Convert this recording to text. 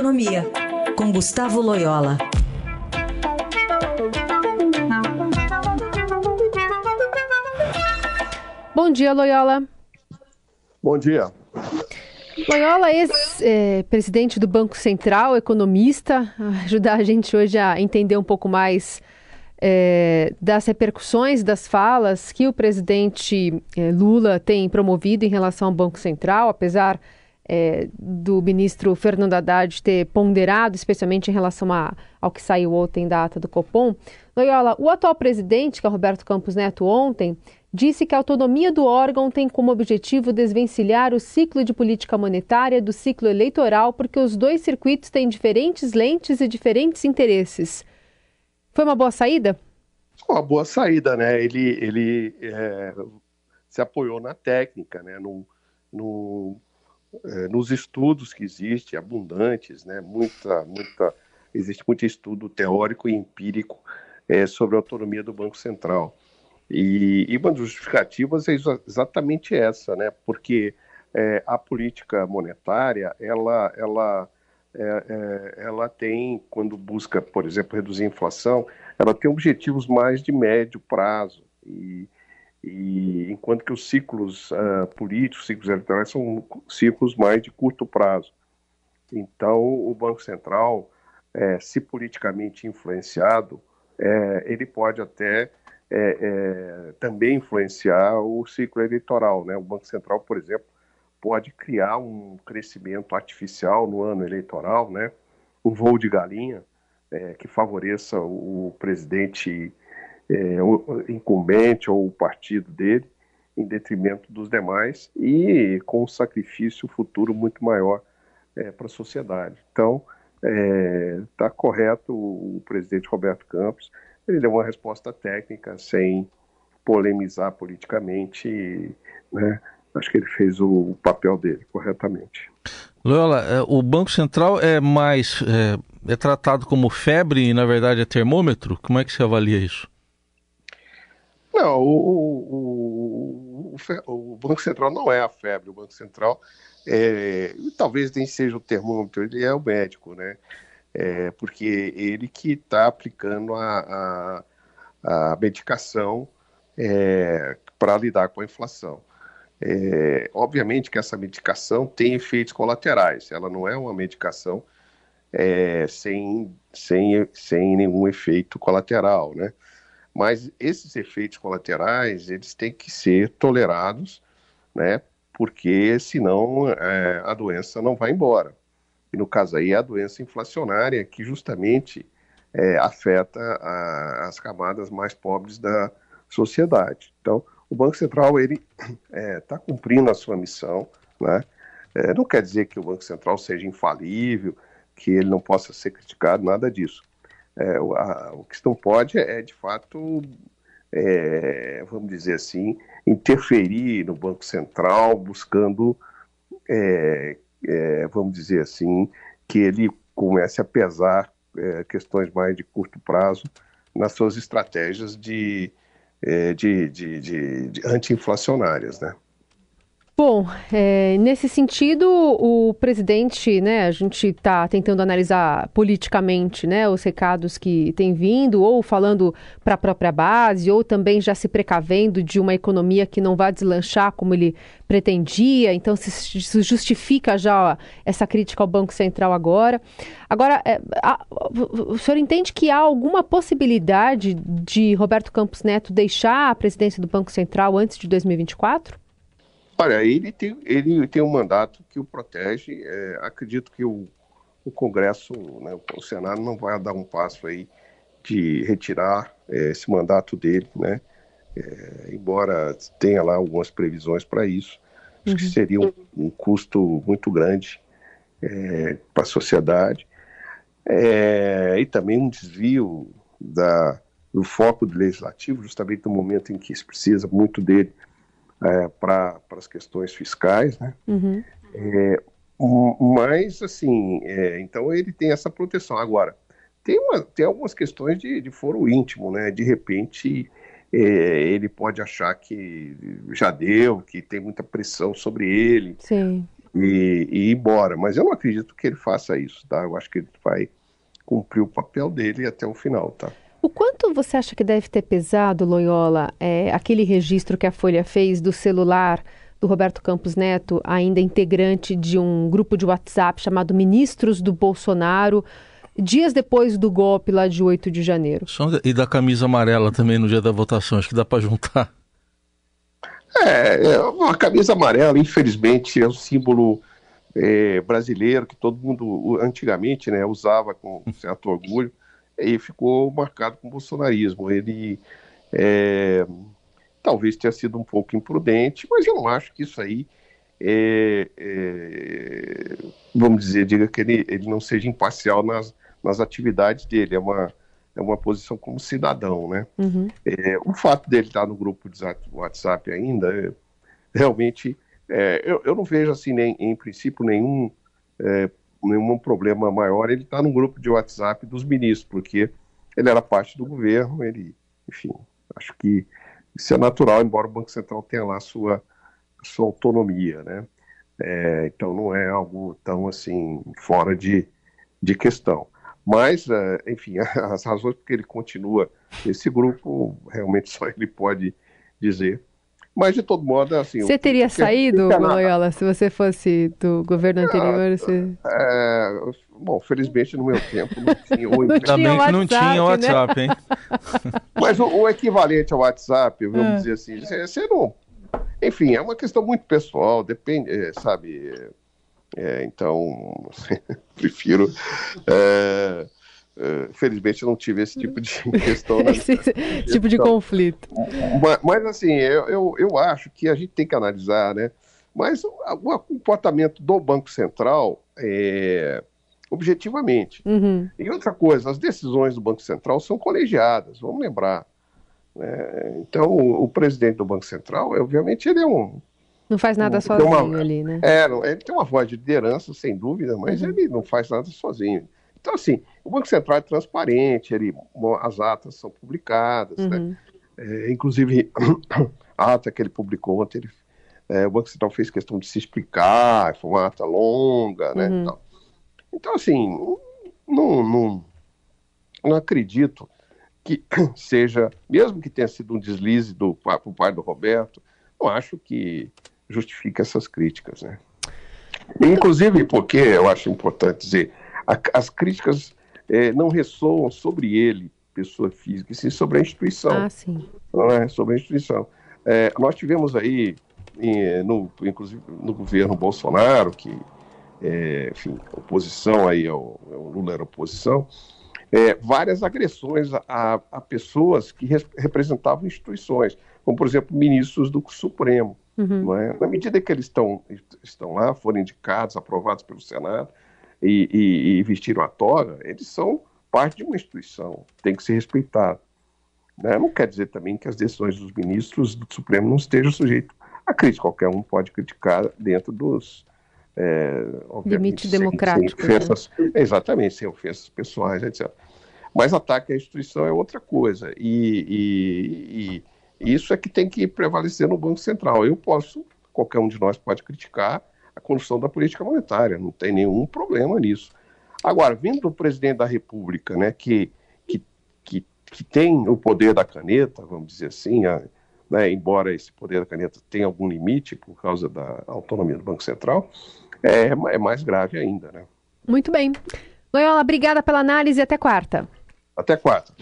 Economia, com Gustavo Loyola. Bom dia, Loyola. Bom dia. Loyola, ex-presidente do Banco Central, economista, ajudar a gente hoje a entender um pouco mais é, das repercussões das falas que o presidente é, Lula tem promovido em relação ao Banco Central, apesar é, do ministro Fernando Haddad ter ponderado, especialmente em relação a, ao que saiu ontem da ata do Copom. Loyola, o atual presidente, que é Roberto Campos Neto, ontem disse que a autonomia do órgão tem como objetivo desvencilhar o ciclo de política monetária do ciclo eleitoral, porque os dois circuitos têm diferentes lentes e diferentes interesses. Foi uma boa saída? Uma boa saída, né? Ele, ele é, se apoiou na técnica, né? Nos estudos que existem, abundantes, né? Muita, muita, existe muito estudo teórico e empírico é, sobre a autonomia do Banco Central. E, e uma das justificativas é exatamente essa, né? Porque é, a política monetária, ela, ela é, é, ela tem, quando busca, por exemplo, reduzir a inflação, ela tem objetivos mais de médio prazo. E, e enquanto que os ciclos uh, políticos, ciclos eleitorais, são ciclos mais de curto prazo. Então, o Banco Central, é, se politicamente influenciado, é, ele pode até é, é também influenciar o ciclo eleitoral. Né? O Banco Central, por exemplo, pode criar um crescimento artificial no ano eleitoral, né? um voo de galinha é, que favoreça o presidente é, incumbente ou o partido dele, em detrimento dos demais e com um sacrifício futuro muito maior é, para a sociedade. Então, está é, correto o presidente Roberto Campos, ele deu uma resposta técnica sem polemizar politicamente, né? acho que ele fez o, papel dele corretamente. Loyola, é, o Banco Central é mais é, é, tratado como febre e na verdade é termômetro? Como é que você avalia isso? Não, o, o, o, o Banco Central não é a febre. O Banco Central é, talvez nem seja o termômetro, ele é o médico, né? É, porque ele que está aplicando a, a, a medicação é, para lidar com a inflação. É, obviamente que essa medicação tem efeitos colaterais, ela não é uma medicação é, sem, sem, sem nenhum efeito colateral, né? Mas esses efeitos colaterais, eles têm que ser tolerados, né? Porque senão é, a doença não vai embora. E no caso aí é a doença inflacionária que justamente é, afeta a, as camadas mais pobres da sociedade. Então, o Banco Central ele está é, tá cumprindo a sua missão, né? É, não quer dizer que o Banco Central seja infalível, que ele não possa ser criticado, nada disso. É, a, o que não pode é, de fato, é, vamos dizer assim, interferir no Banco Central, buscando, é, é, vamos dizer assim, que ele comece a pesar é, questões mais de curto prazo nas suas estratégias de, é, de, de, de, de anti-inflacionárias, né? Bom, é, nesse sentido, o presidente, né, a gente está tentando analisar politicamente, né, os recados que tem vindo, ou falando para a própria base, ou também já se precavendo de uma economia que não vai deslanchar como ele pretendia. Então, se justifica já essa crítica ao Banco Central agora. Agora, é, a, o senhor entende que há alguma possibilidade de Roberto Campos Neto deixar a presidência do Banco Central antes de 2024? Olha, ele tem, ele tem um mandato que o protege. É, acredito que o, o Congresso, né, o Senado, não vai dar um passo aí de retirar é, esse mandato dele, né? É, embora tenha lá algumas previsões para isso, acho uhum. que seria um, um, custo muito grande é, para a sociedade é, e também um desvio da, do foco do legislativo, justamente no momento em que se precisa muito dele é, para as questões fiscais, né? Uhum. É, mas, assim, é, então ele tem essa proteção. Agora, tem, uma, tem algumas questões de, de foro íntimo, né? De repente, é, ele pode achar que já deu, que tem muita pressão sobre ele. Sim. e, e ir embora. Mas eu não acredito que ele faça isso, tá? Eu acho que ele vai cumprir o papel dele até o final, tá? O quanto você acha que deve ter pesado, Loyola, é, aquele registro que a Folha fez do celular do Roberto Campos Neto, ainda integrante de um grupo de WhatsApp chamado Ministros do Bolsonaro, dias depois do golpe lá de 8 de janeiro? E da camisa amarela também no dia da votação, acho que dá para juntar. É, é, a camisa amarela, infelizmente, é um símbolo é, brasileiro que todo mundo antigamente né, usava com certo orgulho e ficou marcado com o bolsonarismo. Ele é, talvez tenha sido um pouco imprudente, mas eu não acho que isso aí, é, é, vamos dizer, diga que ele, ele não seja imparcial nas, nas atividades dele. É uma, é uma posição como cidadão, né? Uhum. É, o fato dele estar no grupo de WhatsApp ainda, é, realmente, é, eu, eu, não vejo assim, nem, em princípio, nenhum, nenhum problema maior ele estar no grupo de WhatsApp dos ministros, porque ele era parte do governo, ele, enfim, acho que isso é natural, embora o Banco Central tenha lá sua, sua autonomia, né? É, então não é algo tão assim fora de, de questão. Mas, uh, enfim, as razões porque ele continua nesse grupo, realmente só ele pode dizer. Mas, de todo modo, assim... Você teria saído, Loyola, se você fosse do governo anterior? você... é, bom, felizmente no meu tempo não tinha... O... Ainda bem que não tinha WhatsApp, né? hein? Mas o, o, equivalente ao WhatsApp, vamos ah. dizer assim, você não... Enfim, é uma questão muito pessoal, depende, é, sabe... É, então, prefiro. É, é, felizmente, não tive esse tipo de questão. Né? esse tipo de conflito. Mas, mas assim, eu, eu, eu, acho que a gente tem que analisar, né? Mas o, o comportamento do Banco Central é, objetivamente. Uhum. E outra coisa, as decisões do Banco Central são colegiadas, vamos lembrar. Né? Então, o, o, presidente do Banco Central, obviamente, ele é um não faz nada sozinho uma, ali, né? É, ele tem uma voz de liderança, sem dúvida, mas uhum. ele não faz nada sozinho. Então, assim, o Banco Central é transparente, ele, as atas são publicadas, né? uhum. né? É, inclusive, a ata que ele publicou ontem, ele, é, o Banco Central fez questão de se explicar, foi uma ata longa, né? Uhum. Então, então, assim, não, não, não acredito que seja, mesmo que tenha sido um deslize do, do pai do Roberto, não acho que justifica essas críticas, né? Inclusive porque, eu acho importante dizer, a, as críticas é, não ressoam sobre ele, pessoa física, e sim sobre a instituição. Ah, sim. Não é? Sobre a instituição. É, nós tivemos aí, em, no, inclusive no governo Bolsonaro, que, é, enfim, oposição aí, ao, ao Lula era oposição, é, várias agressões a, a pessoas que re, representavam instituições, como, por exemplo, ministros do Supremo. Uhum. É? Na medida que eles estão, estão lá, foram indicados, aprovados pelo Senado e, e, e, vestiram a toga, eles são parte de uma instituição, tem que ser respeitado. Né? Não quer dizer também que as decisões dos ministros do Supremo não estejam sujeitas a crítica. Qualquer um pode criticar dentro dos. É, Limite democrático. Sem ofensas, né? Exatamente, sem ofensas pessoais, etc. Mas ataque à instituição é outra coisa. e, e isso é que tem que prevalecer no Banco Central. Eu posso, qualquer um de nós pode criticar a condução da política monetária, não tem nenhum problema nisso. Agora, vindo do presidente da República, né, que, que, que, que tem o poder da caneta, vamos dizer assim, a, né, embora esse poder da caneta tenha algum limite por causa da autonomia do Banco Central, é, é mais grave ainda. Né? Muito bem. Loyola, obrigada pela análise e até quarta. Até quarta.